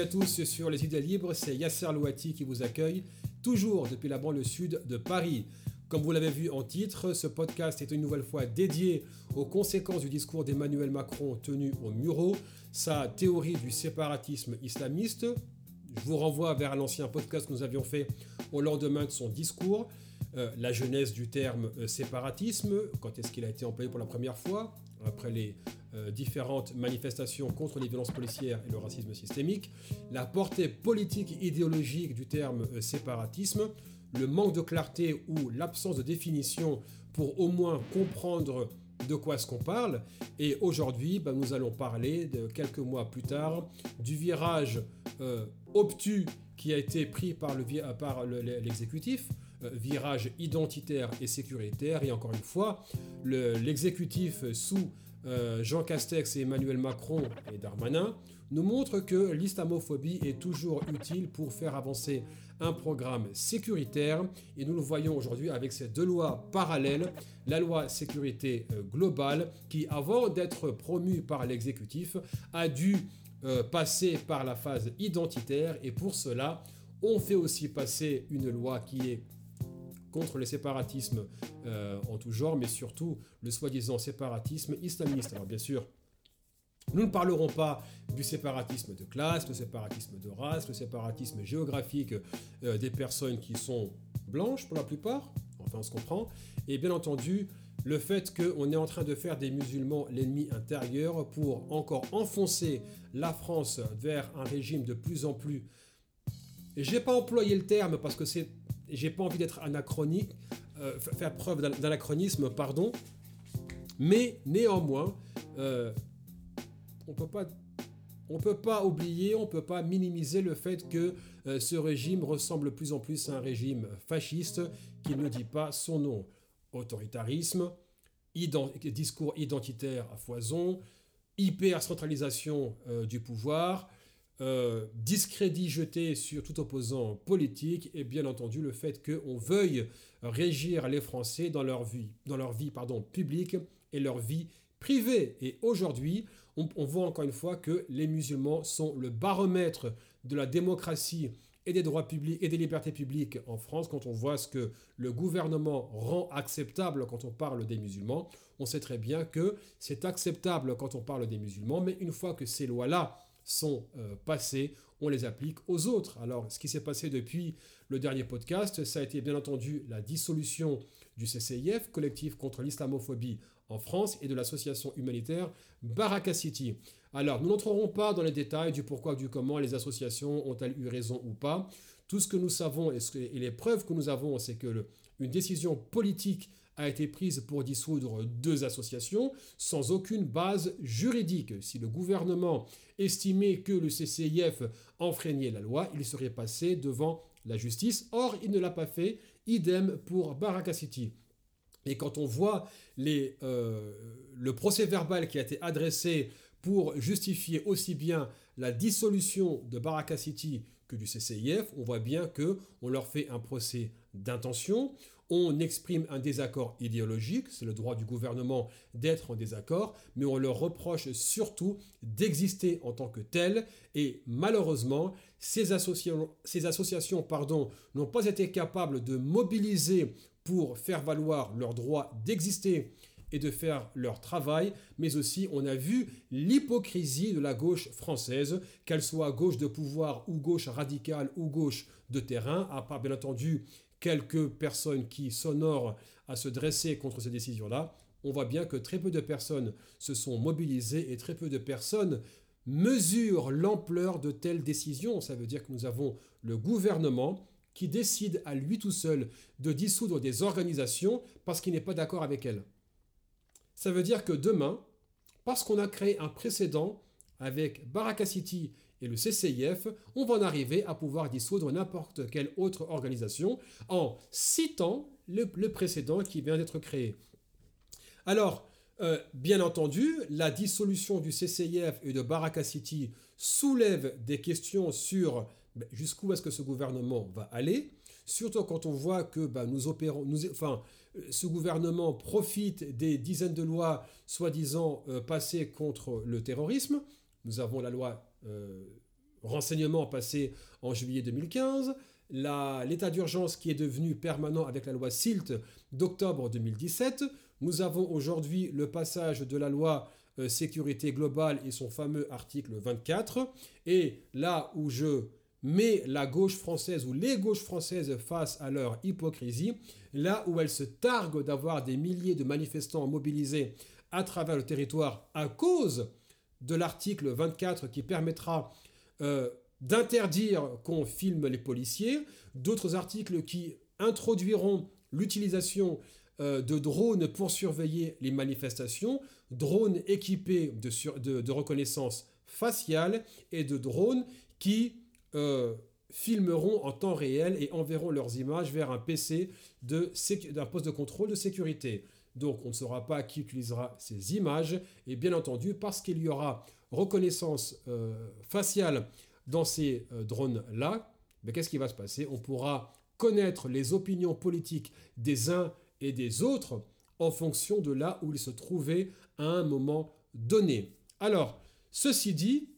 À tous sur Les Idées Libres, c'est Yasser Louati qui vous accueille, toujours depuis la banlieue sud de Paris. Comme vous l'avez vu en titre, ce podcast est une nouvelle fois dédié aux conséquences du discours d'Emmanuel Macron tenu au Muro, sa théorie du séparatisme islamiste. Je vous renvoie vers l'ancien podcast que nous avions fait au lendemain de son discours, euh, la genèse du terme euh, séparatisme, quand est-ce qu'il a été employé pour la première fois, après les euh, différentes manifestations contre les violences policières et le racisme systémique, la portée politique et idéologique du terme séparatisme, le manque de clarté ou l'absence de définition pour au moins comprendre de quoi est-ce qu'on parle. Et aujourd'hui, ben, nous allons parler, de, quelques mois plus tard, du virage obtus qui a été pris par l'exécutif. Euh, virage identitaire et sécuritaire. Et encore une fois, l'exécutif sous euh, Jean Castex et Emmanuel Macron et Darmanin nous montre que l'islamophobie est toujours utile pour faire avancer un programme sécuritaire. Et nous le voyons aujourd'hui avec ces deux lois parallèles. La loi sécurité euh, globale qui, avant d'être promue par l'exécutif, a dû passer par la phase identitaire. Et pour cela, on fait aussi passer une loi qui est contre le séparatisme euh, en tout genre, mais surtout le soi-disant séparatisme islamiste. Alors bien sûr, nous ne parlerons pas du séparatisme de classe, le séparatisme de race, le séparatisme géographique euh, des personnes qui sont blanches pour la plupart, enfin on se comprend, et bien entendu le fait qu'on est en train de faire des musulmans l'ennemi intérieur pour encore enfoncer la France vers un régime de plus en plus... Je n'ai pas employé le terme parce que c'est j'ai pas envie d'être anachronique, euh, faire preuve d'anachronisme, pardon, mais néanmoins, euh, on peut pas on ne peut pas oublier, on ne peut pas minimiser le fait que euh, ce régime ressemble de plus en plus à un régime fasciste qui ne dit pas son nom. Autoritarisme, discours identitaire à foison, hyper-centralisation du pouvoir, euh, discrédit jeté sur tout opposant politique et bien entendu le fait qu'on veuille régir les Français dans leur vie, dans leur vie pardon, publique et leur vie privée. Et aujourd'hui, on, voit encore une fois que les musulmans sont le baromètre de la démocratie et des droits publics et des libertés publiques en France, quand on voit ce que le gouvernement rend acceptable quand on parle des musulmans, on sait très bien que c'est acceptable quand on parle des musulmans, mais une fois que ces lois-là sont euh, passés, on les applique aux autres. Alors, ce qui s'est passé depuis le dernier podcast, ça a été bien entendu la dissolution du CCIF, collectif contre l'islamophobie en France, et de l'association humanitaire Baraka City. Alors, nous n'entrerons pas dans les détails du pourquoi, du comment les associations ont-elles eu raison ou pas. Tout ce que nous savons et, les preuves que nous avons, c'est que une décision politique a été prise pour dissoudre deux associations sans aucune base juridique. Si le gouvernement estimait que le CCIF enfreignait la loi, il serait passé devant la justice. Or, il ne l'a pas fait. Idem pour Baraka City. Et quand on voit euh, le procès verbal qui a été adressé pour justifier aussi bien la dissolution de Baraka City que du CCIF, on voit bien que on leur fait un procès d'intention, on exprime un désaccord idéologique, c'est le droit du gouvernement d'être en désaccord, mais on leur reproche surtout d'exister en tant que tels, et malheureusement, ces associations, n'ont pas été capables de mobiliser pour faire valoir leur droit d'exister et de faire leur travail, mais aussi on a vu l'hypocrisie de la gauche française, qu'elle soit gauche de pouvoir ou gauche radicale ou gauche de terrain, à part bien entendu quelques personnes qui s'honorent à se dresser contre ces décisions-là. On voit bien que très peu de personnes se sont mobilisées et très peu de personnes mesurent l'ampleur de telles décisions. Ça veut dire que nous avons le gouvernement qui décide à lui tout seul de dissoudre des organisations parce qu'il n'est pas d'accord avec elles. Ça veut dire que demain, parce qu'on a créé un précédent avec Baraka City et le CCIF, on va en arriver à pouvoir dissoudre n'importe quelle autre organisation en citant le, précédent qui vient d'être créé. Alors, euh, bien entendu, la dissolution du CCIF et de Baraka City soulève des questions sur ben, jusqu'où est-ce que ce gouvernement va aller? Surtout quand on voit que bah, nous opérons, enfin, ce gouvernement profite des dizaines de lois soi-disant euh, passées contre le terrorisme. Nous avons la loi euh, renseignement passé en juillet 2015, l'état d'urgence qui est devenu permanent avec la loi SILT d'octobre 2017. Nous avons aujourd'hui le passage de la loi euh, sécurité globale et son fameux article 24. Et là où je mets la gauche française ou les gauches françaises face à leur hypocrisie, là où elles se targuent d'avoir des milliers de manifestants mobilisés à travers le territoire à cause de l'article 24 qui permettra euh, d'interdire qu'on filme les policiers, d'autres articles qui introduiront l'utilisation euh, de drones pour surveiller les manifestations, drones équipés de, reconnaissance faciale et de drones qui euh, filmeront en temps réel et enverront leurs images vers un PC d'un poste de contrôle de sécurité. Donc on ne saura pas qui utilisera ces images et bien entendu parce qu'il y aura reconnaissance euh, faciale dans ces euh, drones-là, mais qu'est-ce qui va se passer? On pourra connaître les opinions politiques des uns et des autres en fonction de là où ils se trouvaient à un moment donné. Alors, ceci dit,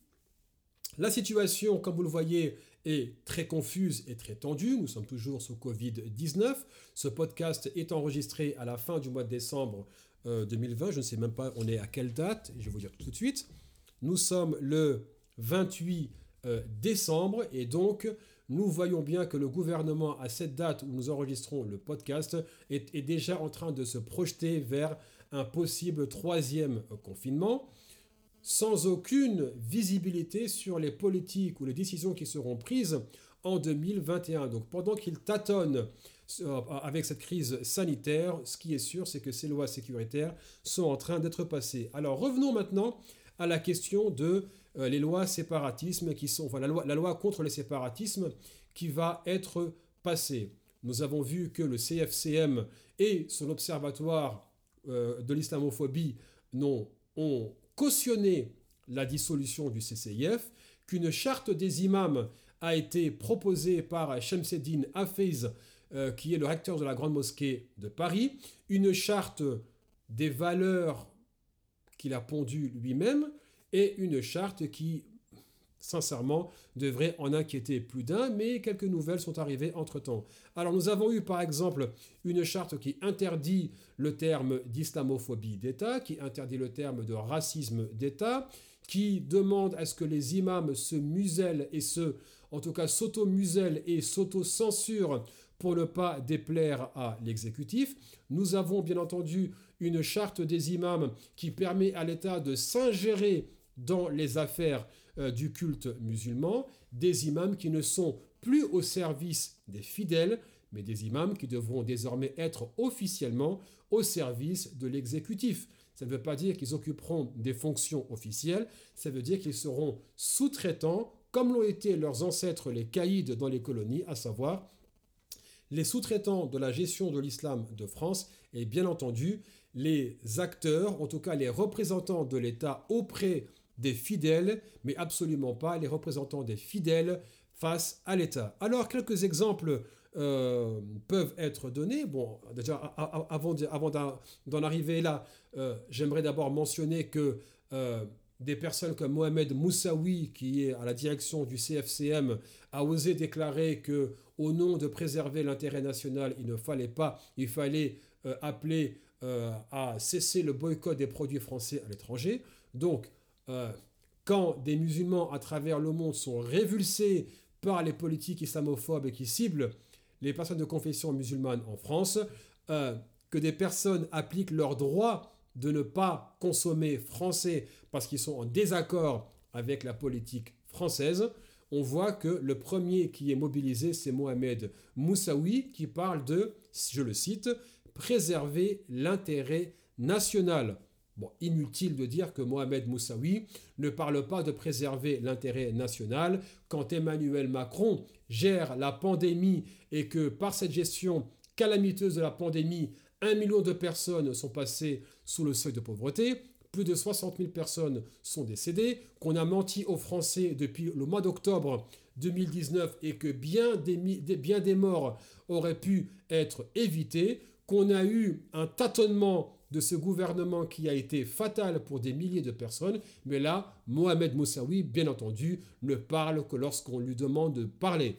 la situation, comme vous le voyez, est très confuse et très tendue. Nous sommes toujours sous Covid-19. Ce podcast est enregistré à la fin du mois de décembre 2020. Euh, Je ne sais même pas on est à quelle date. Je vais vous dire tout de suite. Nous sommes le 28 euh, décembre et donc nous voyons bien que le gouvernement, à cette date où nous enregistrons le podcast, est, est déjà en train de se projeter vers un possible troisième confinement sans aucune visibilité sur les politiques ou les décisions qui seront prises en 2021. Donc pendant qu'il tâtonne euh, avec cette crise sanitaire, ce qui est sûr, c'est que ces lois sécuritaires sont en train d'être passées. Alors revenons maintenant à la question de euh, les lois séparatisme qui sont, enfin, la, loi, la loi contre le séparatisme qui va être passée. Nous avons vu que le CFCM et son observatoire euh, de l'islamophobie ont cautionné la dissolution du CCIF, qu'une charte des imams a été proposée par Shemseddin Hafez, euh, qui est le recteur de la Grande Mosquée de Paris, une charte des valeurs qu'il a pondues lui-même, et une charte qui sincèrement, devrait en inquiéter plus d'un, mais quelques nouvelles sont arrivées entre-temps. Alors nous avons eu par exemple une charte qui interdit le terme d'islamophobie d'État, qui interdit le terme de racisme d'État, qui demande à ce que les imams se musellent et se, en tout cas s'auto-musellent et s'auto-censurent pour ne pas déplaire à l'exécutif. Nous avons bien entendu une charte des imams qui permet à l'État de s'ingérer dans les affaires euh, du culte musulman, des imams qui ne sont plus au service des fidèles, mais des imams qui devront désormais être officiellement au service de l'exécutif. Ça ne veut pas dire qu'ils occuperont des fonctions officielles, ça veut dire qu'ils seront sous-traitants, comme l'ont été leurs ancêtres les caïds dans les colonies, à savoir les sous-traitants de la gestion de l'islam de France et bien entendu les acteurs, en tout cas les représentants de l'État auprès des fidèles, mais absolument pas les représentants des fidèles face à l'État. Alors, quelques exemples euh, peuvent être donnés. Bon, déjà, avant, d'en arriver là, euh, j'aimerais d'abord mentionner que euh, des personnes comme Mohamed Moussaoui, qui est à la direction du CFCM, a osé déclarer que, au nom de préserver l'intérêt national, il ne fallait pas, il fallait appeler à cesser le boycott des produits français à l'étranger. Donc, euh, quand des musulmans à travers le monde sont révulsés par les politiques islamophobes qui ciblent les personnes de confession musulmane en France, euh, que des personnes appliquent leur droit de ne pas consommer français parce qu'ils sont en désaccord avec la politique française, on voit que le premier qui est mobilisé, c'est Mohamed Moussaoui, qui parle de, je le cite, préserver l'intérêt national. Inutile de dire que Mohamed Moussaoui ne parle pas de préserver l'intérêt national. Quand Emmanuel Macron gère la pandémie et que par cette gestion calamiteuse de la pandémie, un million de personnes sont passées sous le seuil de pauvreté, plus de 60 000 personnes sont décédées, qu'on a menti aux Français depuis le mois d'octobre 2019 et que bien des, bien des morts auraient pu être évités, qu'on a eu un tâtonnement de ce gouvernement qui a été fatal pour des milliers de personnes, mais là, Mohamed Moussaoui, bien entendu, ne parle que lorsqu'on lui demande de parler.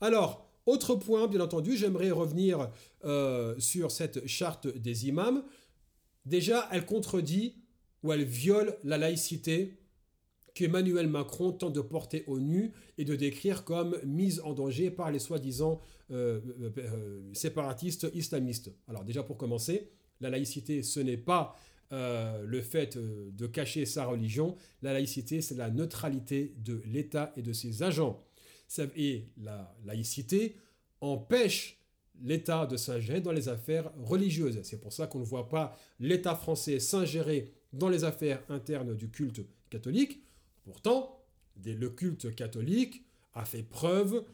Alors, autre point, bien entendu, j'aimerais revenir euh, sur cette charte des imams. Déjà, elle contredit ou elle viole la laïcité qu'Emmanuel Macron tente de porter au nu et de décrire comme mise en danger par les soi-disant euh, euh, séparatistes islamistes. Alors déjà pour commencer, la laïcité, ce n'est pas le fait de cacher sa religion, la laïcité, c'est la neutralité de l'État et de ses agents et la laïcité empêche l'État de s'ingérer dans les affaires religieuses. C'est pour ça qu'on ne voit pas l'État français s'ingérer dans les affaires internes du culte catholique. Pourtant, le culte catholique a fait preuve,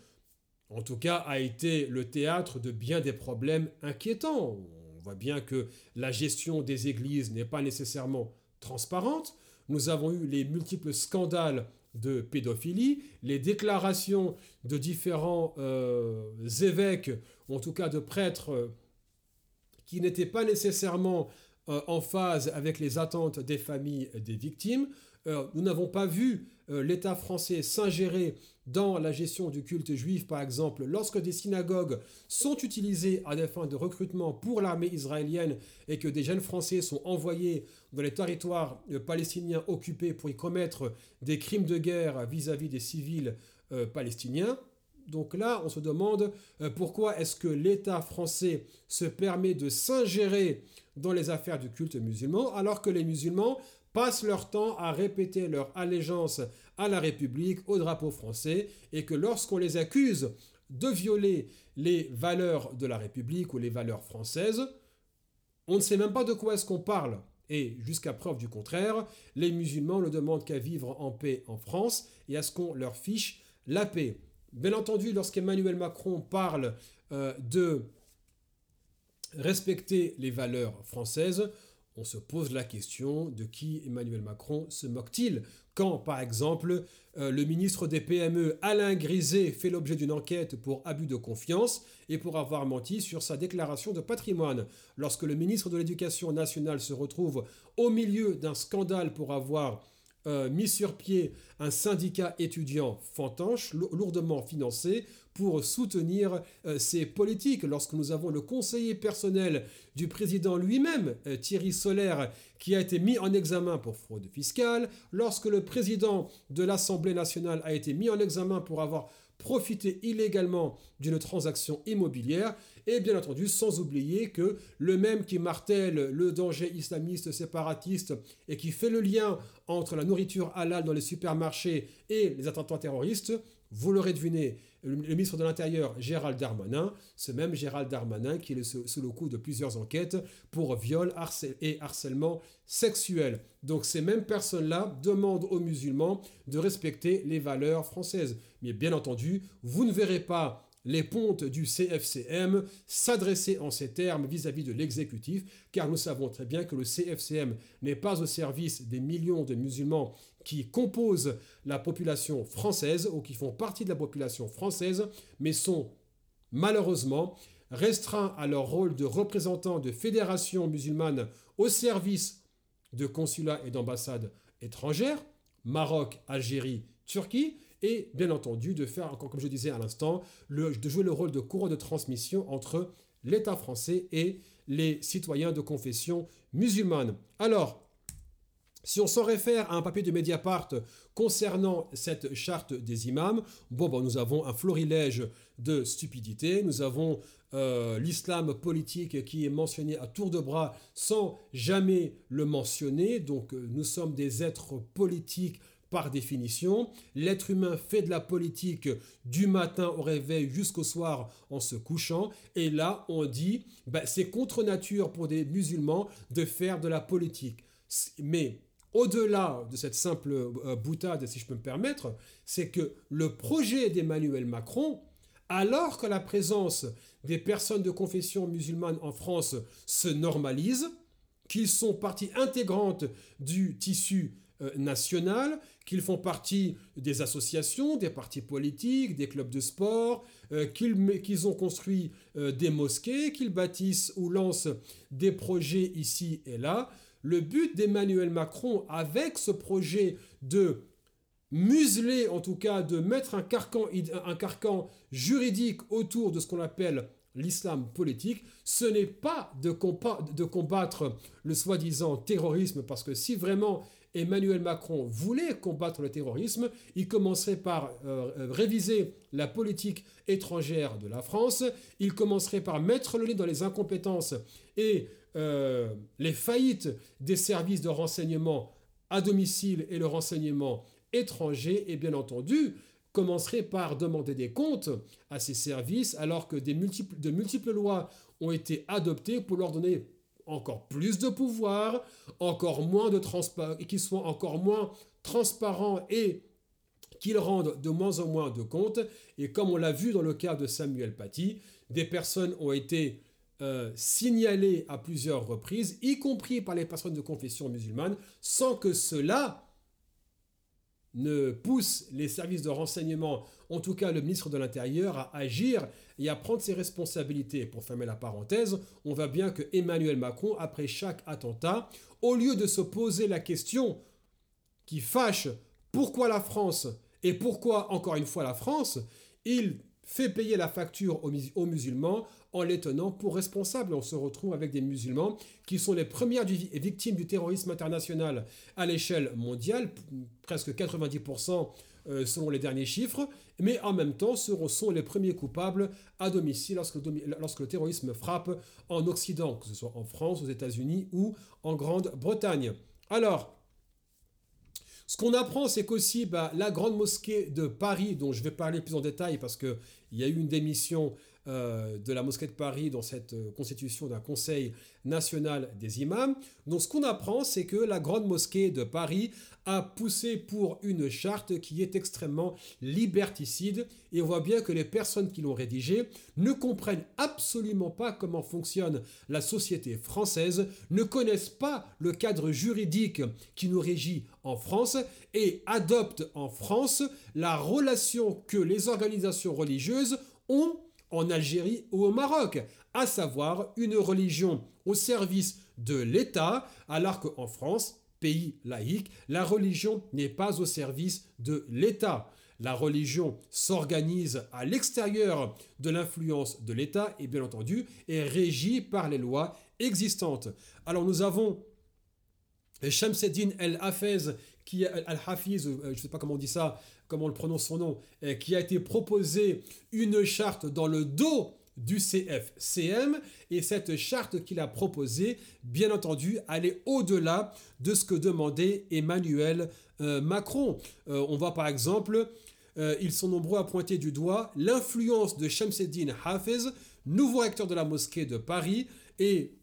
en tout cas a été le théâtre de bien des problèmes inquiétants. Voit bien que la gestion des églises n'est pas nécessairement transparente. Nous avons eu les multiples scandales de pédophilie, les déclarations de différents euh, évêques, ou en tout cas de prêtres, euh, qui n'étaient pas nécessairement euh, en phase avec les attentes des familles des victimes. nous n'avons pas vu l'État français s'ingérer dans la gestion du culte juif, par exemple, lorsque des synagogues sont utilisées à des fins de recrutement pour l'armée israélienne et que des jeunes Français sont envoyés dans les territoires euh, palestiniens occupés pour y commettre des crimes de guerre vis-à-vis des civils euh, palestiniens. Donc là, on se demande euh, pourquoi est-ce que l'État français se permet de s'ingérer dans les affaires du culte musulman alors que les musulmans passent leur temps à répéter leur allégeance à la République, au drapeau français, et que lorsqu'on les accuse de violer les valeurs de la République ou les valeurs françaises, on ne sait même pas de quoi est-ce qu'on parle. Et jusqu'à preuve du contraire, les musulmans ne demandent qu'à vivre en paix en France et à ce qu'on leur fiche la paix. Bien entendu, lorsqu'Emmanuel Macron parle euh, de respecter les valeurs françaises, on se pose la question de qui Emmanuel Macron se moque-t-il quand, par exemple, euh, le ministre des PME Alain Griset fait l'objet d'une enquête pour abus de confiance et pour avoir menti sur sa déclaration de patrimoine. Lorsque le ministre de l'Éducation nationale se retrouve au milieu d'un scandale pour avoir euh, mis sur pied un syndicat étudiant fantanche, lourdement financé, pour soutenir euh, ces politiques. Lorsque nous avons le conseiller personnel du président lui-même, euh, Thierry Solaire, qui a été mis en examen pour fraude fiscale, lorsque le président de l'Assemblée nationale a été mis en examen pour avoir profité illégalement d'une transaction immobilière, et bien entendu sans oublier que le même qui martèle le danger islamiste séparatiste et qui fait le lien entre la nourriture halal dans les supermarchés et les attentats terroristes, vous l'aurez deviné, le, ministre de l'Intérieur, Gérald Darmanin, ce même Gérald Darmanin qui est sous, le coup de plusieurs enquêtes pour viol et harcèlement sexuel. Donc ces mêmes personnes-là demandent aux musulmans de respecter les valeurs françaises. Mais bien entendu, vous ne verrez pas les pontes du CFCM s'adresser en ces termes vis-à-vis de l'exécutif, car nous savons très bien que le CFCM n'est pas au service des millions de musulmans qui composent la population française ou qui font partie de la population française, mais sont malheureusement restreints à leur rôle de représentants de fédérations musulmanes au service de consulats et d'ambassades étrangères, Maroc, Algérie, Turquie, et bien entendu de faire, comme je disais à l'instant, de jouer le rôle de courroie de transmission entre l'État français et les citoyens de confession musulmane. Alors, si on s'en réfère à un papier de Mediapart concernant cette charte des imams, bon, bon nous avons un florilège de stupidité, nous avons euh, l'islam politique qui est mentionné à tour de bras sans jamais le mentionner, donc euh, nous sommes des êtres politiques par définition. L'être humain fait de la politique du matin au réveil jusqu'au soir en se couchant. Et là, on dit, ben, c'est contre nature pour des musulmans de faire de la politique. Mais au-delà de cette simple euh, boutade, si je peux me permettre, c'est que le projet d'Emmanuel Macron, alors que la présence des personnes de confession musulmane en France se normalise, qu'ils sont partie intégrante du tissu euh, nationales, qu'ils font partie des associations, des partis politiques, des clubs de sport, euh, qu'ils ont construit des mosquées, qu'ils bâtissent ou lancent des projets ici et là. Le but d'Emmanuel Macron avec ce projet de museler, en tout cas de mettre un carcan, juridique autour de ce qu'on appelle l'islam politique, ce n'est pas de combattre le soi-disant terrorisme, parce que si vraiment Emmanuel Macron voulait combattre le terrorisme, il commencerait par euh, euh, réviser la politique étrangère de la France, il commencerait par mettre le nez dans les incompétences et euh, les faillites des services de renseignement à domicile et le renseignement étranger, et bien entendu, commencerait par demander des comptes à ces services alors que des multiples, de multiples lois ont été adoptées pour leur donner encore plus de pouvoir, encore moins de transparence, qu'ils soient encore moins transparents et qu'ils rendent de moins en moins de comptes. Et comme on l'a vu dans le cas de Samuel Paty, des personnes ont été euh, signalées à plusieurs reprises, y compris par les personnes de confession musulmane, sans que cela ne pousse les services de renseignement, en tout cas le ministre de l'Intérieur, à agir et à prendre ses responsabilités. Pour fermer la parenthèse, on voit bien que Emmanuel Macron, après chaque attentat, au lieu de se poser la question qui fâche pourquoi la France et pourquoi encore une fois la France, il fait payer la facture aux, musulmans en les tenant pour responsables. On se retrouve avec des musulmans qui sont les premières victimes du terrorisme international à l'échelle mondiale, presque 90% euh, selon les derniers chiffres, mais en même temps ce sont les premiers coupables à domicile lorsque, lorsque le terrorisme frappe en Occident, que ce soit en France, aux États-Unis ou en Grande-Bretagne. Alors, ce qu'on apprend, c'est qu'aussi bah, la grande mosquée de Paris, dont je vais parler plus en détail parce qu'il y a eu une démission euh, de la mosquée de Paris dans cette euh, constitution d'un conseil national des imams. Donc ce qu'on apprend, c'est que la grande mosquée de Paris a poussé pour une charte qui est extrêmement liberticide et on voit bien que les personnes qui l'ont rédigée ne comprennent absolument pas comment fonctionne la société française, ne connaissent pas le cadre juridique qui nous régit en France et adoptent en France la relation que les organisations religieuses ont en Algérie ou au Maroc, à savoir une religion au service de l'État, alors qu'en France, pays laïque, la religion n'est pas au service de l'État. La religion s'organise à l'extérieur de l'influence de l'État et bien entendu est régie par les lois existantes. Alors nous avons Shamseddin El-Hafez, qui Al-Hafiz, euh, je ne sais pas comment on dit ça, comment on le prononce son nom, euh, qui a été proposé une charte dans le dos du CFCM et cette charte qu'il a proposée, bien entendu, allait au-delà de ce que demandait Emmanuel euh, Macron. on voit par exemple, ils sont nombreux à pointer du doigt l'influence de Shamseddin Hafez, nouveau recteur de la mosquée de Paris, et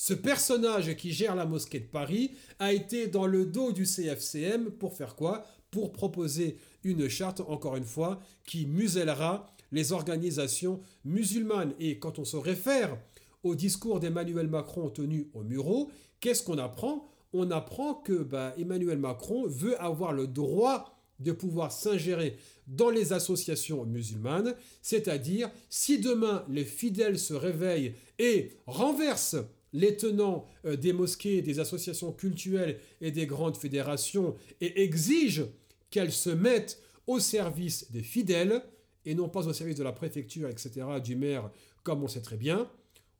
ce personnage qui gère la mosquée de Paris a été dans le dos du CFCM pour faire quoi? Pour proposer une charte, encore une fois, qui musellera les organisations musulmanes. Et quand on se réfère au discours d'Emmanuel Macron tenu au Muro, qu'est-ce qu'on apprend? On apprend que bah, Emmanuel Macron veut avoir le droit de pouvoir s'ingérer dans les associations musulmanes, c'est-à-dire si demain les fidèles se réveillent et renversent les tenants euh, des mosquées, des associations culturelles et des grandes fédérations et exigent qu'elles se mettent au service des fidèles et non pas au service de la préfecture, etc., du maire, comme on sait très bien.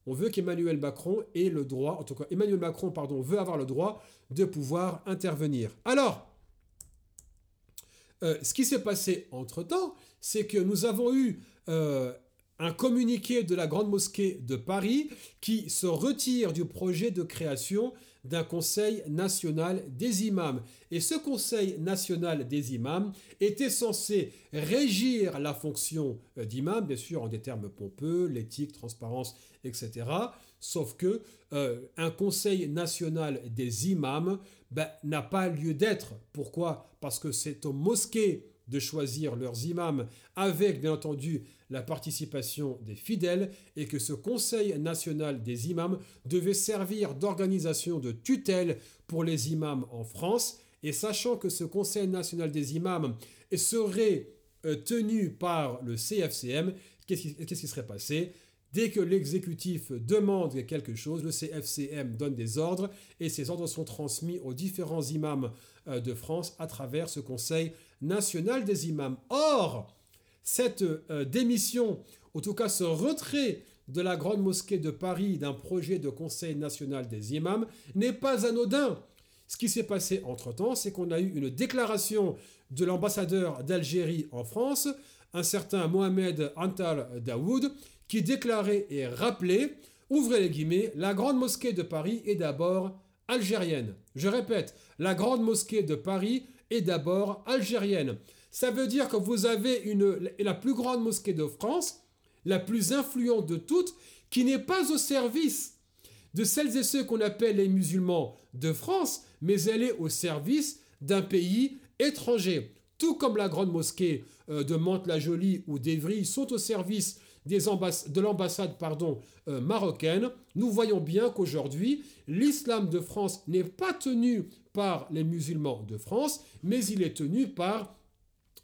On veut qu'Emmanuel Macron ait le droit, en tout cas Emmanuel Macron, pardon, veut avoir le droit de pouvoir intervenir. Alors, euh, ce qui s'est passé entre-temps, c'est que nous avons eu euh, un communiqué de la Grande Mosquée de Paris qui se retire du projet de création d'un Conseil national des imams. Et ce Conseil national des imams était censé régir la fonction euh, d'imam, bien sûr en des termes pompeux, l'éthique, transparence, etc. Sauf que euh, un Conseil national des imams ben, n'a pas lieu d'être. Pourquoi? Parce que c'est aux mosquées de choisir leurs imams avec bien entendu la participation des fidèles et que ce Conseil national des imams devait servir d'organisation de tutelle pour les imams en France. Et sachant que ce Conseil national des imams serait euh, tenu par le CFCM, qu'est-ce qui, serait passé? Dès que l'exécutif demande quelque chose, le CFCM donne des ordres et ces ordres sont transmis aux différents imams euh, de France à travers ce Conseil national des imams. Or, cette euh, démission, en tout cas ce retrait de la Grande Mosquée de Paris d'un projet de Conseil national des imams n'est pas anodin. Ce qui s'est passé entre-temps, c'est qu'on a eu une déclaration de l'ambassadeur d'Algérie en France, un certain Mohamed Antal Daoud, qui déclarait et rappelait, ouvrez les guillemets, la Grande Mosquée de Paris est d'abord algérienne. Je répète, la Grande Mosquée de Paris est d'abord algérienne. Ça veut dire que vous avez une, la plus grande mosquée de France, la plus influente de toutes, qui n'est pas au service de celles et ceux qu'on appelle les musulmans de France, mais elle est au service d'un pays étranger. Tout comme la grande mosquée euh, de Mantes-la-Jolie ou d'Evry sont au service de l'ambassade euh, marocaine, nous voyons bien qu'aujourd'hui, l'islam de France n'est pas tenu par les musulmans de France, mais il est tenu par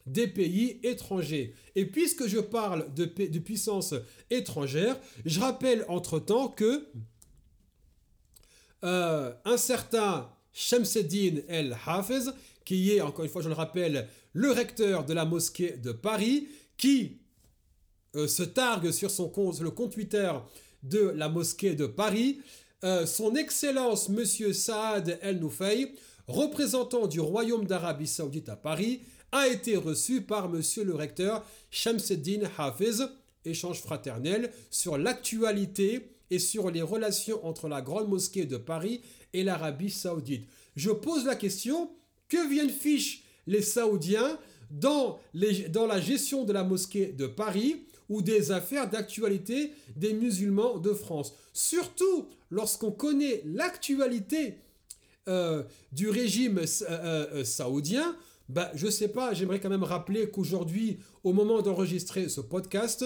des pays étrangers. Et puisque je parle de, de puissance étrangère, je rappelle entre-temps que euh, un certain Shamseddin El Hafez, qui est, encore une fois, je le rappelle, le recteur de la mosquée de Paris, qui euh, se targue sur son compte, le compte Twitter de la mosquée de Paris, euh, son Excellence Monsieur Saad El Noufey, représentant du Royaume d'Arabie Saoudite à Paris, a été reçu par Monsieur le recteur Shamseddin Hafez, échange fraternel sur l'actualité et sur les relations entre la Grande Mosquée de Paris et l'Arabie Saoudite. Je pose la question, que viennent fiche les Saoudiens dans, dans la gestion de la mosquée de Paris? Ou des affaires d'actualité des musulmans de France. Surtout lorsqu'on connaît l'actualité euh, du régime euh, euh, saoudien, bah, je sais pas, j'aimerais quand même rappeler qu'aujourd'hui, au moment d'enregistrer ce podcast,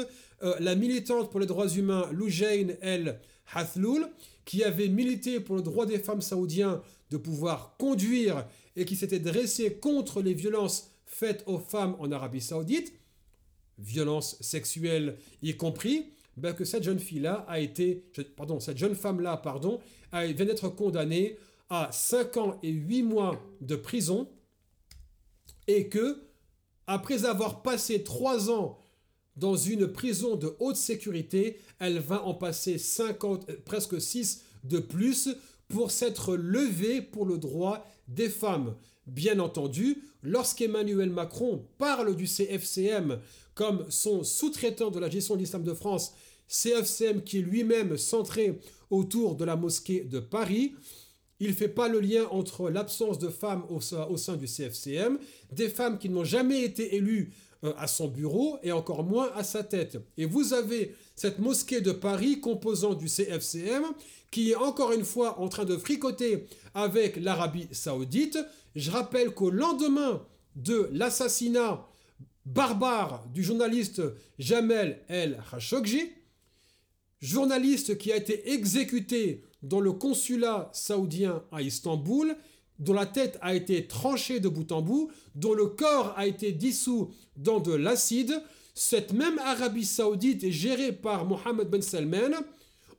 la militante pour les droits humains Loujain El Hathloul, qui avait milité pour le droit des femmes saoudiens de pouvoir conduire et qui s'était dressée contre les violences faites aux femmes en Arabie saoudite, violences sexuelles y compris, ben que cette jeune fille-là a été, pardon, cette jeune femme-là, pardon, vient d'être condamnée à 5 ans et 8 mois de prison et que, après avoir passé 3 ans dans une prison de haute sécurité, elle va en passer 50, euh, presque 6 de plus pour s'être levée pour le droit des femmes. Bien entendu, lorsqu'Emmanuel Macron parle du CFCM comme son sous-traitant de la gestion de l'islam de France, CFCM qui est lui-même centré autour de la mosquée de Paris, il ne fait pas le lien entre l'absence de femmes au, sein du CFCM, des femmes qui n'ont jamais été élues euh, à son bureau et encore moins à sa tête. Et vous avez cette mosquée de Paris composant du CFCM qui est encore une fois en train de fricoter avec l'Arabie saoudite. Je rappelle qu'au lendemain de l'assassinat barbare du journaliste Jamel El Khashoggi, journaliste qui a été exécuté dans le consulat saoudien à Istanbul, dont la tête a été tranchée de bout en bout, dont le corps a été dissous dans de l'acide, cette même Arabie saoudite est gérée par Mohammed Ben Salman,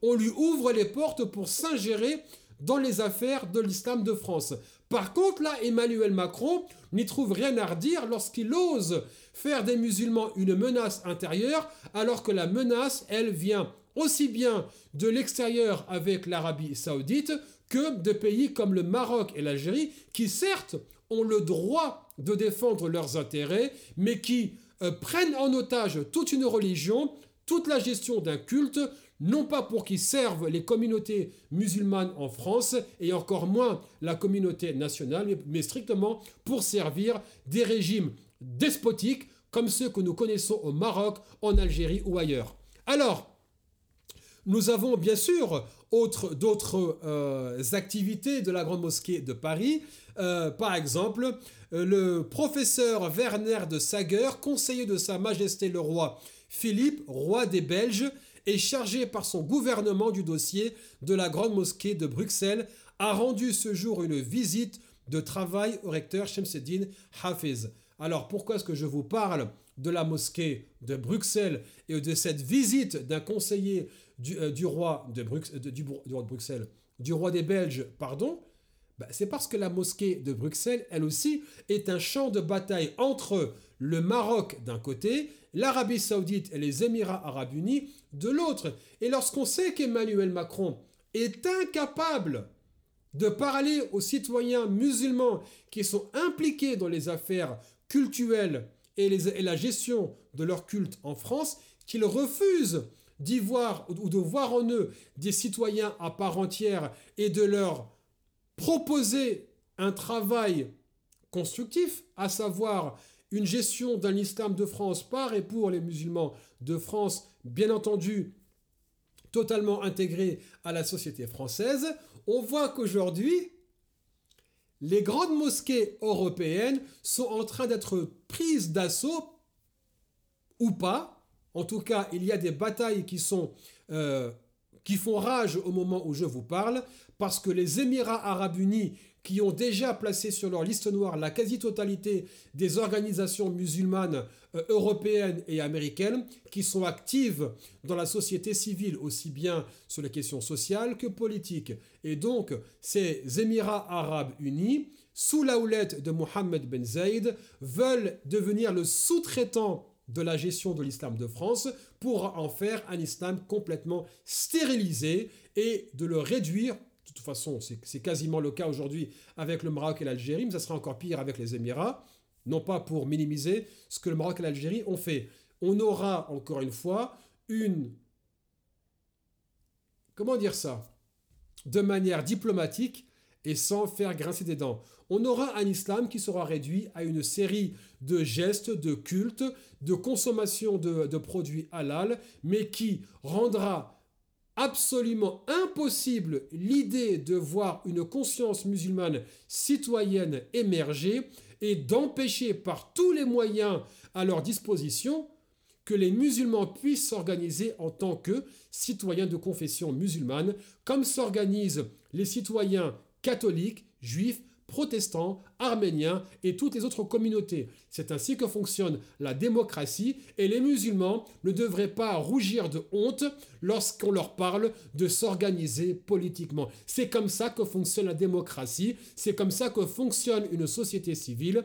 on lui ouvre les portes pour s'ingérer dans les affaires de l'islam de France. Par contre, là, Emmanuel Macron n'y trouve rien à redire lorsqu'il ose faire des musulmans une menace intérieure, alors que la menace, elle, vient aussi bien de l'extérieur avec l'Arabie saoudite que de pays comme le Maroc et l'Algérie, qui certes ont le droit de défendre leurs intérêts, mais qui euh, prennent en otage toute une religion, toute la gestion d'un culte, non pas pour qu'ils servent les communautés musulmanes en France et encore moins la communauté nationale, mais strictement pour servir des régimes despotiques comme ceux que nous connaissons au Maroc, en Algérie ou ailleurs. Alors, nous avons bien sûr d'autres euh, activités de la Grande Mosquée de Paris. Euh, par exemple, euh, le professeur Werner de Sager, conseiller de Sa Majesté le Roi Philippe, roi des Belges, est chargé par son gouvernement du dossier de la Grande Mosquée de Bruxelles, a rendu ce jour une visite de travail au recteur Shemseddin Hafiz. Alors pourquoi est-ce que je vous parle de la mosquée de Bruxelles et de cette visite d'un conseiller du, euh, roi du, roi de Bruxelles, du roi des Belges, pardon, bah, c'est parce que la mosquée de Bruxelles, elle aussi, est un champ de bataille entre le Maroc d'un côté, l'Arabie saoudite et les Émirats arabes unis de l'autre. Et lorsqu'on sait qu'Emmanuel Macron est incapable de parler aux citoyens musulmans qui sont impliqués dans les affaires cultuelles et, la gestion de leur culte en France, qu'il refuse d'y voir ou de voir en eux des citoyens à part entière et de leur proposer un travail constructif, à savoir une gestion d'un islam de France par et pour les musulmans de France, bien entendu, totalement intégré à la société française, on voit qu'aujourd'hui, les grandes mosquées européennes sont en train d'être prises d'assaut ou pas. En tout cas, il y a des batailles qui euh, qui font rage au moment où je vous parle, parce que les Émirats arabes unis qui ont déjà placé sur leur liste noire la quasi-totalité des organisations musulmanes euh, européennes et américaines qui sont actives dans la société civile, aussi bien sur les questions sociales que politiques. Et donc, ces Émirats arabes unis, sous la houlette de Mohammed Ben Zayed, veulent devenir le sous-traitant de la gestion de l'islam de France pour en faire un islam complètement stérilisé et de le réduire de toute façon, c'est quasiment le cas aujourd'hui avec le Maroc et l'Algérie, mais ça sera encore pire avec les Émirats, non pas pour minimiser ce que le Maroc et l'Algérie ont fait. On aura, encore une fois, une... Comment dire ça De manière diplomatique et sans faire grincer des dents. On aura un islam qui sera réduit à une série de gestes, de cultes, de consommation de, de produits halal, mais qui rendra absolument impossible l'idée de voir une conscience musulmane citoyenne émerger et d'empêcher par tous les moyens à leur disposition que les musulmans puissent s'organiser en tant que citoyens de confession musulmane, comme s'organisent les citoyens catholiques, juifs, protestants, arméniens et toutes les autres communautés. C'est ainsi que fonctionne la démocratie et les musulmans ne devraient pas rougir de honte lorsqu'on leur parle de s'organiser politiquement. C'est comme ça que fonctionne la démocratie, c'est comme ça que fonctionne une société civile.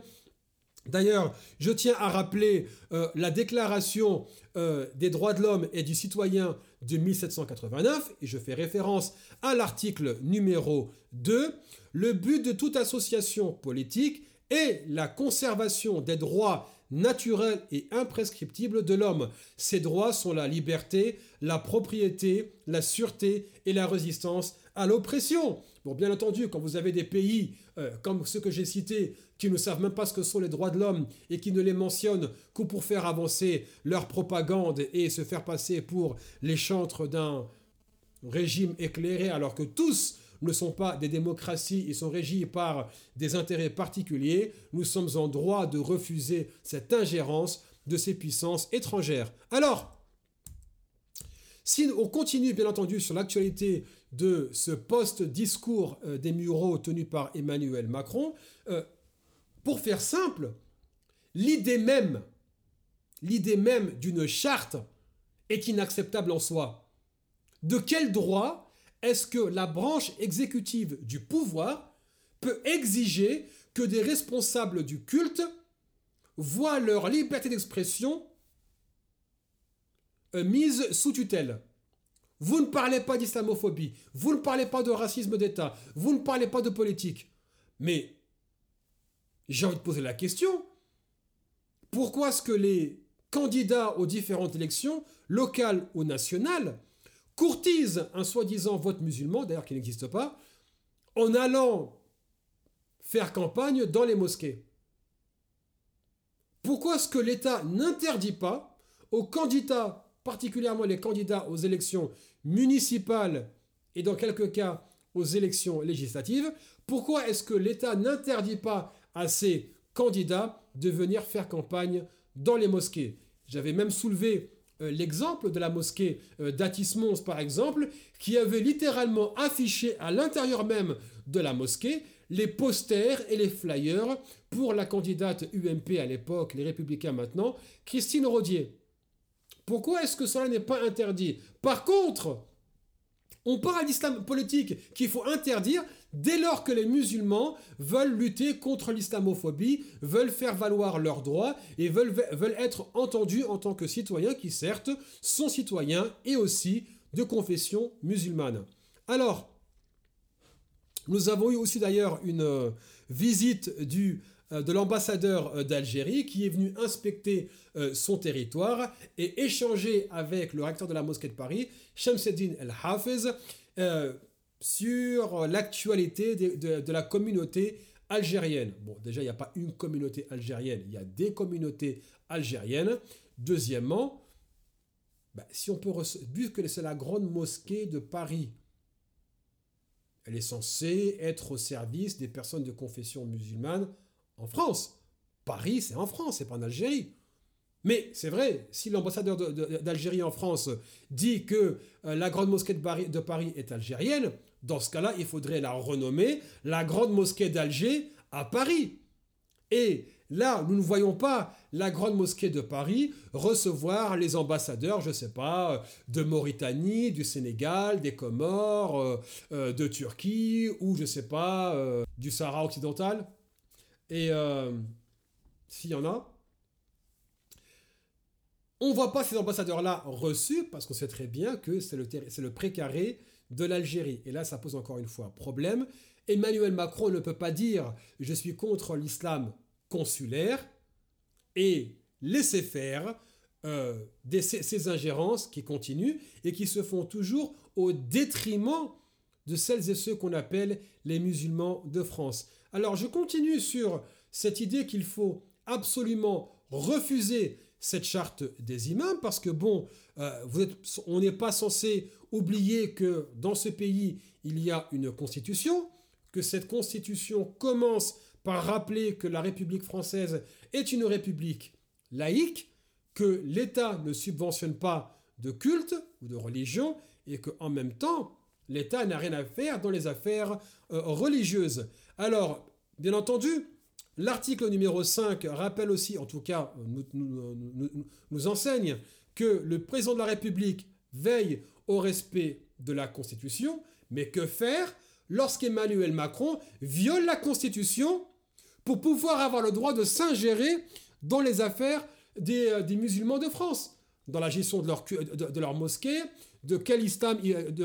D'ailleurs, je tiens à rappeler euh, la déclaration euh, des droits de l'homme et du citoyen de 1789, et je fais référence à l'article numéro 2. Le but de toute association politique est la conservation des droits naturels et imprescriptibles de l'homme. Ces droits sont la liberté, la propriété, la sûreté et la résistance à l'oppression. Bon, bien entendu, quand vous avez des pays euh, comme ceux que j'ai cités qui ne savent même pas ce que sont les droits de l'homme et qui ne les mentionnent que pour faire avancer leur propagande et se faire passer pour les chantres d'un régime éclairé alors que tous ne sont pas des démocraties, ils sont régis par des intérêts particuliers, nous sommes en droit de refuser cette ingérence de ces puissances étrangères. Alors, si on continue bien entendu sur l'actualité de ce post-discours euh, des Mureaux tenu par Emmanuel Macron, euh, pour faire simple, l'idée même, l'idée même d'une charte est inacceptable en soi. De quel droit est-ce que la branche exécutive du pouvoir peut exiger que des responsables du culte voient leur liberté d'expression euh, mise sous tutelle? Vous ne parlez pas d'islamophobie, vous ne parlez pas de racisme d'État, vous ne parlez pas de politique. Mais j'ai envie de poser la question, pourquoi est-ce que les candidats aux différentes élections, locales ou nationales, courtise un soi-disant vote musulman, d'ailleurs qui n'existe pas, en allant faire campagne dans les mosquées? Pourquoi est-ce que l'État n'interdit pas aux candidats, particulièrement les candidats aux élections municipales et dans quelques cas aux élections législatives, pourquoi est-ce que l'État n'interdit pas à ces candidats de venir faire campagne dans les mosquées? J'avais même soulevé euh, l'exemple de la mosquée euh, d'Atis-Mons, par exemple, qui avait littéralement affiché à l'intérieur même de la mosquée les posters et les flyers pour la candidate UMP à l'époque, les Républicains maintenant, Christine Rodier. Pourquoi est-ce que cela n'est pas interdit? Par contre, on parle d'islam politique qu'il faut interdire dès lors que les musulmans veulent lutter contre l'islamophobie, veulent faire valoir leurs droits et veulent, veulent être entendus en tant que citoyens qui certes sont citoyens et aussi de confession musulmane. Alors, nous avons eu aussi d'ailleurs une euh, visite du, de l'ambassadeur euh, d'Algérie qui est venu inspecter son territoire et échanger avec le recteur de la mosquée de Paris, Shamseddin El Hafez, sur l'actualité de, la communauté algérienne. Bon, déjà, il n'y a pas une communauté algérienne, il y a des communautés algériennes. Deuxièmement, bah, si on peut, vu que c'est la grande mosquée de Paris, elle est censée être au service des personnes de confession musulmane en France. Paris, c'est en France, c'est pas en Algérie. Mais c'est vrai, si l'ambassadeur d'Algérie en France dit que euh, la grande mosquée de Paris, est algérienne, dans ce cas-là, il faudrait la renommer la grande mosquée d'Alger à Paris. Et là, nous ne voyons pas la grande mosquée de Paris recevoir les ambassadeurs, je ne sais pas, de Mauritanie, du Sénégal, des Comores, euh, euh, de Turquie, ou je ne sais pas, du Sahara occidental. Et s'il y en a, on ne voit pas ces ambassadeurs-là reçus parce qu'on sait très bien que c'est le, le précaré de l'Algérie. Et là, ça pose encore une fois problème. Emmanuel Macron ne peut pas dire je suis contre l'islam consulaire et laisser faire euh, ces, ingérences qui continuent et qui se font toujours au détriment de celles et ceux qu'on appelle les musulmans de France. Alors je continue sur cette idée qu'il faut absolument refuser cette charte des imams parce que bon, euh, on n'est pas censé oublier que dans ce pays, il y a une constitution, que cette constitution commence par rappeler que la République française est une république laïque, que l'État ne subventionne pas de culte ou de religion et qu'en même temps, l'État n'a rien à faire dans les affaires euh, religieuses. Alors, bien entendu, L'article numéro 5 rappelle aussi, en tout cas nous, enseigne, que le président de la République veille au respect de la Constitution, mais que faire lorsqu'Emmanuel Macron viole la Constitution pour pouvoir avoir le droit de s'ingérer dans les affaires des, euh, musulmans de France, dans la gestion de, leur mosquée, de quel islam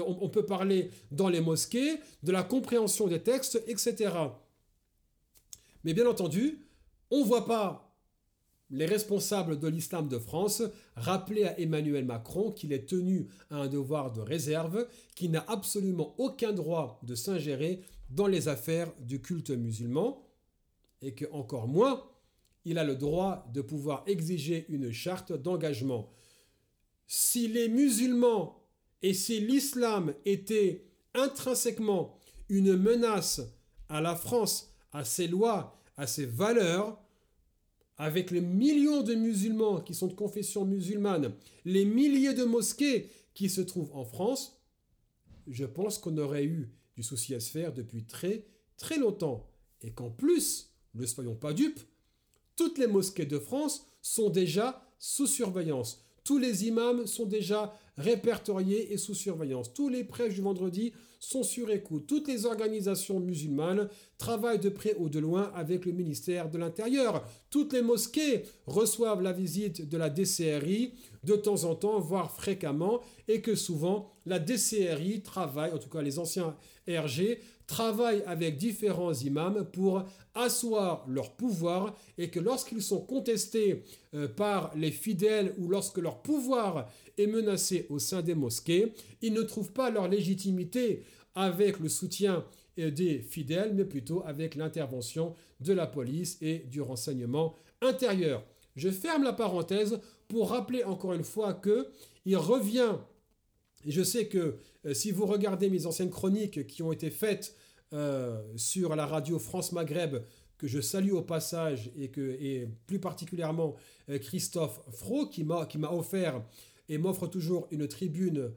on peut parler dans les mosquées, de la compréhension des textes, etc. Mais bien entendu, on ne voit pas les responsables de l'islam de France rappeler à Emmanuel Macron qu'il est tenu à un devoir de réserve, qu'il n'a absolument aucun droit de s'ingérer dans les affaires du culte musulman, et que encore moins, il a le droit de pouvoir exiger une charte d'engagement. Si les musulmans et si l'islam étaient intrinsèquement une menace à la France à ses lois, à ses valeurs, avec les millions de musulmans qui sont de confession musulmane, les milliers de mosquées qui se trouvent en France, je pense qu'on aurait eu du souci à se faire depuis très très longtemps. Et qu'en plus, ne soyons pas dupes, toutes les mosquées de France sont déjà sous surveillance. Tous les imams sont déjà répertoriés et sous surveillance. Tous les prêches du vendredi sont sur écoute. Toutes les organisations musulmanes travaillent de près ou de loin avec le ministère de l'Intérieur. Toutes les mosquées reçoivent la visite de la DCRI de temps en temps, voire fréquemment, et que souvent la DCRI travaille, en tout cas les anciens RG, travaillent avec différents imams pour asseoir leur pouvoir et que lorsqu'ils sont contestés euh, par les fidèles ou lorsque leur pouvoir est menacé au sein des mosquées, ils ne trouvent pas leur légitimité avec le soutien euh, des fidèles, mais plutôt avec l'intervention de la police et du renseignement intérieur. Je ferme la parenthèse pour rappeler encore une fois que il revient et je sais que si vous regardez mes anciennes chroniques qui ont été faites euh, sur la radio France Maghreb, que je salue au passage, et, que, et plus particulièrement euh, Christophe Fro, qui m'a offert et m'offre toujours une tribune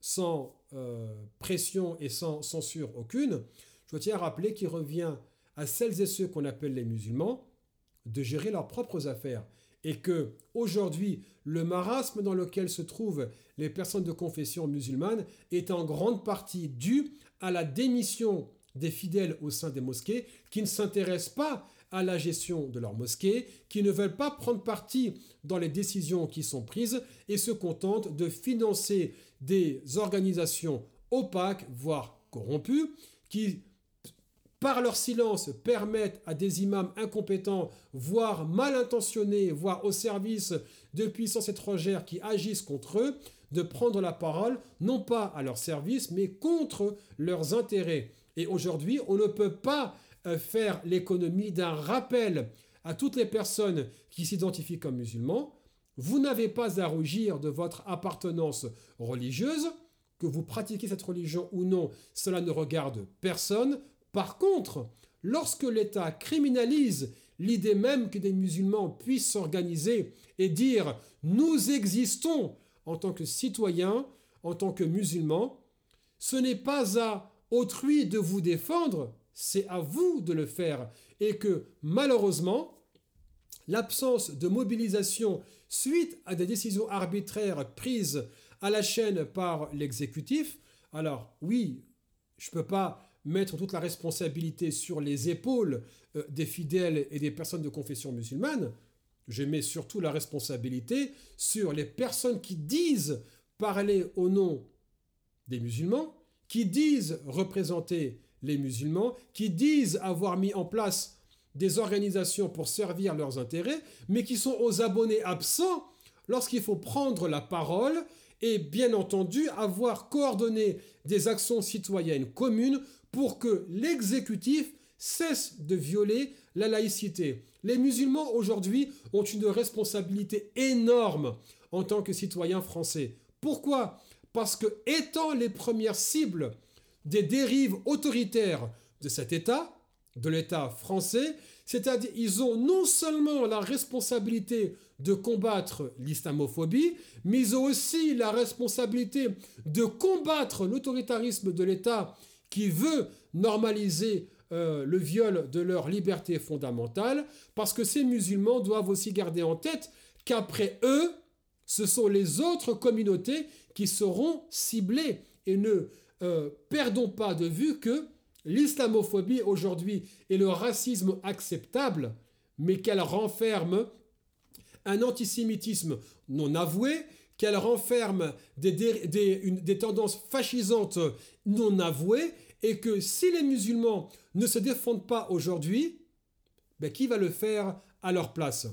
sans pression et sans censure aucune, je tiens à rappeler qu'il revient à celles et ceux qu'on appelle les musulmans de gérer leurs propres affaires et que aujourd'hui le marasme dans lequel se trouvent les personnes de confession musulmane est en grande partie dû à la démission des fidèles au sein des mosquées qui ne s'intéressent pas à la gestion de leur mosquée, qui ne veulent pas prendre parti dans les décisions qui sont prises et se contentent de financer des organisations opaques, voire corrompues, qui par leur silence, permettent à des imams incompétents, voire mal intentionnés, voire au service de puissances étrangères qui agissent contre eux, de prendre la parole, non pas à leur service, mais contre leurs intérêts. Et aujourd'hui, on ne peut pas euh, faire l'économie d'un rappel à toutes les personnes qui s'identifient comme musulmans. Vous n'avez pas à rougir de votre appartenance religieuse, que vous pratiquez cette religion ou non, cela ne regarde personne. Par contre, lorsque l'État criminalise l'idée même que des musulmans puissent s'organiser et dire nous existons en tant que citoyens, en tant que musulmans, ce n'est pas à autrui de vous défendre, c'est à vous de le faire. Et que malheureusement, l'absence de mobilisation suite à des décisions arbitraires prises à la chaîne par l'exécutif, alors oui, je ne peux pas mettre toute la responsabilité sur les épaules euh, des fidèles et des personnes de confession musulmane, je mets surtout la responsabilité sur les personnes qui disent parler au nom des musulmans, qui disent représenter les musulmans, qui disent avoir mis en place des organisations pour servir leurs intérêts, mais qui sont aux abonnés absents lorsqu'il faut prendre la parole et bien entendu avoir coordonné des actions citoyennes communes pour que l'exécutif cesse de violer la laïcité. Les musulmans aujourd'hui ont une responsabilité énorme en tant que citoyens français. Pourquoi? Parce que étant les premières cibles des dérives autoritaires de cet État, de l'État français, c'est-à-dire ils ont non seulement la responsabilité de combattre l'islamophobie, mais ils ont aussi la responsabilité de combattre l'autoritarisme de l'État qui veut normaliser euh, le viol de leur liberté fondamentale, parce que ces musulmans doivent aussi garder en tête qu'après eux, ce sont les autres communautés qui seront ciblées. Et ne euh, perdons pas de vue que l'islamophobie aujourd'hui est le racisme acceptable, mais qu'elle renferme un antisémitisme non avoué, qu'elle renferme des, des, tendances fascisantes non avouées, et que si les musulmans ne se défendent pas aujourd'hui, ben qui va le faire à leur place?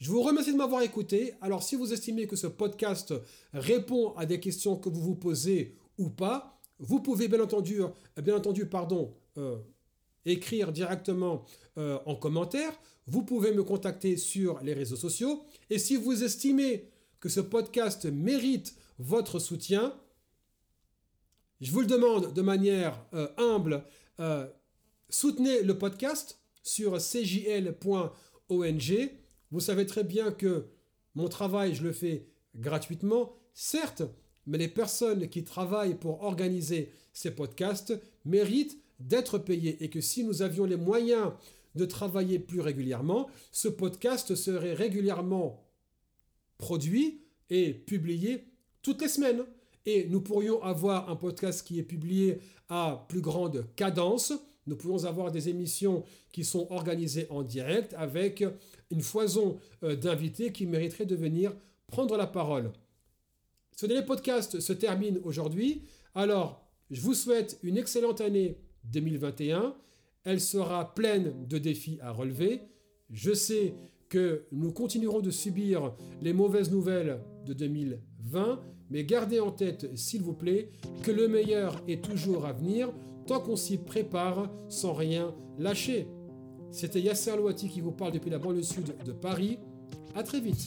Je vous remercie de m'avoir écouté. Alors si vous estimez que ce podcast répond à des questions que vous vous posez ou pas, vous pouvez bien entendu, bien entendu pardon, euh, écrire directement euh, en commentaire. Vous pouvez me contacter sur les réseaux sociaux. Et si vous estimez que ce podcast mérite votre soutien, je vous le demande de manière euh, humble, euh, soutenez le podcast sur cjl.ong. Vous savez très bien que mon travail, je le fais gratuitement, certes, mais les personnes qui travaillent pour organiser ces podcasts méritent d'être payées et que si nous avions les moyens de travailler plus régulièrement, ce podcast serait régulièrement produit et publié toutes les semaines et nous pourrions avoir un podcast qui est publié à plus grande cadence. Nous pourrions avoir des émissions qui sont organisées en direct avec une foison euh, d'invités qui mériteraient de venir prendre la parole. Ce dernier podcast se termine aujourd'hui. Alors, je vous souhaite une excellente année 2021. Elle sera pleine de défis à relever. Je sais que nous continuerons de subir les mauvaises nouvelles de 2020 mais gardez en tête, s'il vous plaît, que le meilleur est toujours à venir tant qu'on s'y prépare sans rien lâcher. C'était Yasser Louati qui vous parle depuis la banlieue sud de Paris. À très vite.